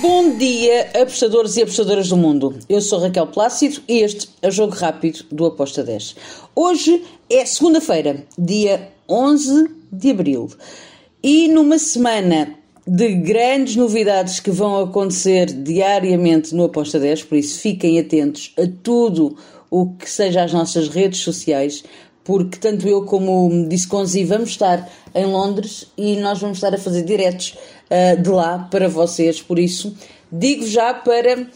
Bom dia, apostadores e apostadoras do mundo. Eu sou Raquel Plácido e este é o Jogo Rápido do Aposta 10. Hoje é segunda-feira, dia 11 de abril. E numa semana de grandes novidades que vão acontecer diariamente no Aposta 10, por isso fiquem atentos a tudo o que seja as nossas redes sociais, porque tanto eu como disse Conzi vamos estar em Londres e nós vamos estar a fazer diretos uh, de lá para vocês, por isso digo já para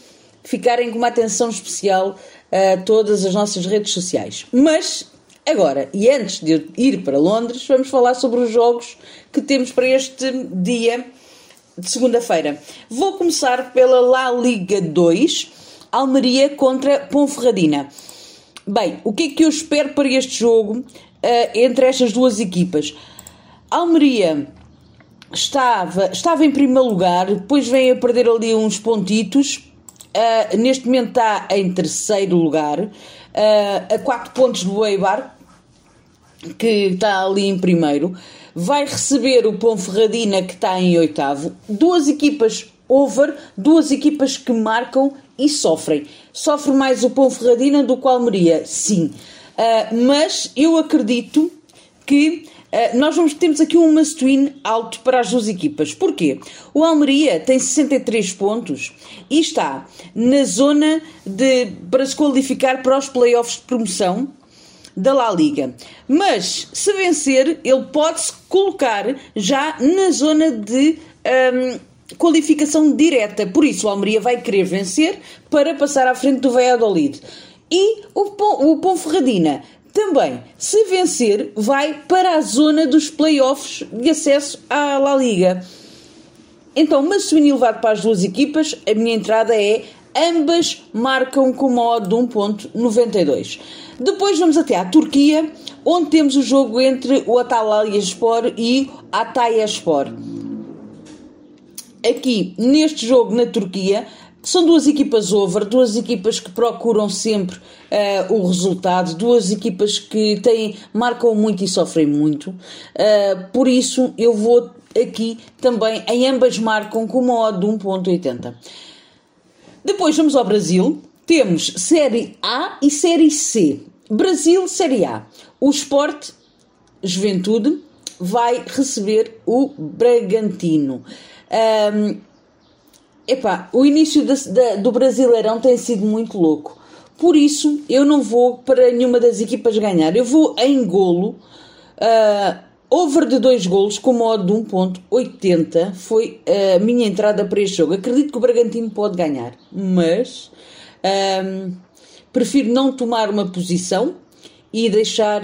ficarem com uma atenção especial a todas as nossas redes sociais. Mas agora, e antes de ir para Londres, vamos falar sobre os jogos que temos para este dia de segunda-feira. Vou começar pela La Liga 2, Almeria contra Ponferradina. Bem, o que é que eu espero para este jogo uh, entre estas duas equipas? Almeria estava, estava em primeiro lugar, depois vem a perder ali uns pontitos. Uh, neste momento está em terceiro lugar, uh, a 4 pontos do Eibar, que está ali em primeiro vai receber o Ponferradina que está em oitavo. Duas equipas over, duas equipas que marcam e sofrem. Sofre mais o Ponferradina do que o Almeria, sim. Uh, mas eu acredito que nós vamos, temos aqui um must-win alto para as duas equipas. Porquê? O Almeria tem 63 pontos e está na zona de, para se qualificar para os playoffs de promoção da La Liga. Mas se vencer, ele pode-se colocar já na zona de um, qualificação direta. Por isso, o Almeria vai querer vencer para passar à frente do Valladolid. E o, o Ponferradina também, se vencer, vai para a zona dos playoffs de acesso à La Liga. Então, mas se levado para as duas equipas, a minha entrada é ambas marcam com modo de 1.92. Depois vamos até à Turquia, onde temos o jogo entre o Sport e Sport. Aqui, neste jogo na Turquia, são duas equipas over, duas equipas que procuram sempre uh, o resultado, duas equipas que têm, marcam muito e sofrem muito. Uh, por isso, eu vou aqui também, em ambas marcam com uma odd de 1.80. Depois vamos ao Brasil. Temos Série A e Série C. Brasil, Série A. O Sport Juventude vai receber o Bragantino. Um, epá, o início do Brasileirão tem sido muito louco. Por isso, eu não vou para nenhuma das equipas ganhar. Eu vou em golo. Uh, over de dois golos com modo de 1.80 foi a minha entrada para este jogo. Acredito que o Bragantino pode ganhar, mas um, prefiro não tomar uma posição e deixar,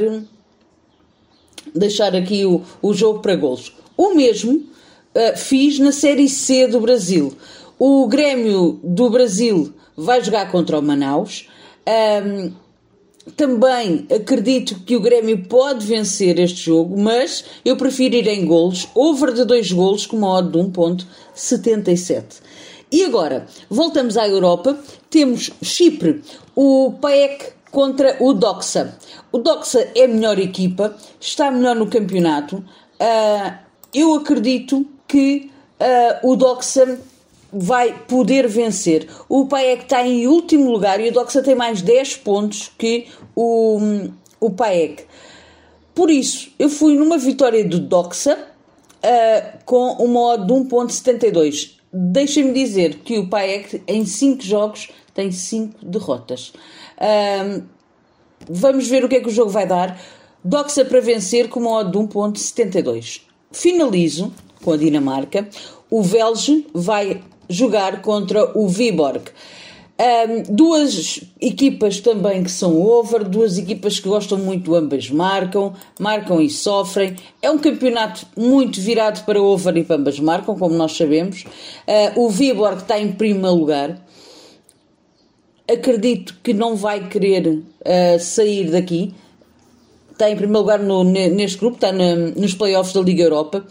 deixar aqui o, o jogo para golos. O mesmo uh, fiz na Série C do Brasil. O Grêmio do Brasil vai jogar contra o Manaus. Um, também acredito que o Grêmio pode vencer este jogo, mas eu prefiro ir em golos, over de dois golos com uma odd de 1.77. E agora, voltamos à Europa, temos Chipre, o PAEK contra o Doxa. O Doxa é a melhor equipa, está melhor no campeonato. Uh, eu acredito que uh, o Doxa vai poder vencer. O PAEK está em último lugar e o Doxa tem mais 10 pontos que o, o PAEK. Por isso, eu fui numa vitória do Doxa uh, com uma odd de 1.72. Deixem-me dizer que o PAEK em 5 jogos tem 5 derrotas. Uh, vamos ver o que é que o jogo vai dar. Doxa para vencer com uma odd de 1.72. Finalizo com a Dinamarca. O Velge vai jogar contra o Viborg. Um, duas equipas também que são over, duas equipas que gostam muito, ambas marcam, marcam e sofrem. É um campeonato muito virado para over e para ambas marcam, como nós sabemos. Uh, o Viborg está em primeiro lugar. Acredito que não vai querer uh, sair daqui. Está em primeiro lugar no, neste grupo, está na, nos playoffs da Liga Europa.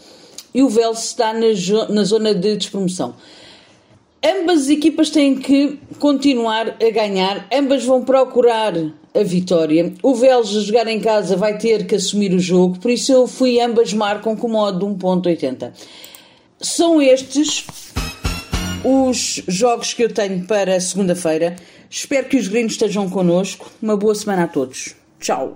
E o Vels está na, na zona de despromoção. Ambas as equipas têm que continuar a ganhar, ambas vão procurar a vitória. O Vélez a jogar em casa vai ter que assumir o jogo, por isso eu fui ambas marcam com modo de 1.80. São estes os jogos que eu tenho para segunda-feira. Espero que os gringos estejam connosco. Uma boa semana a todos. Tchau.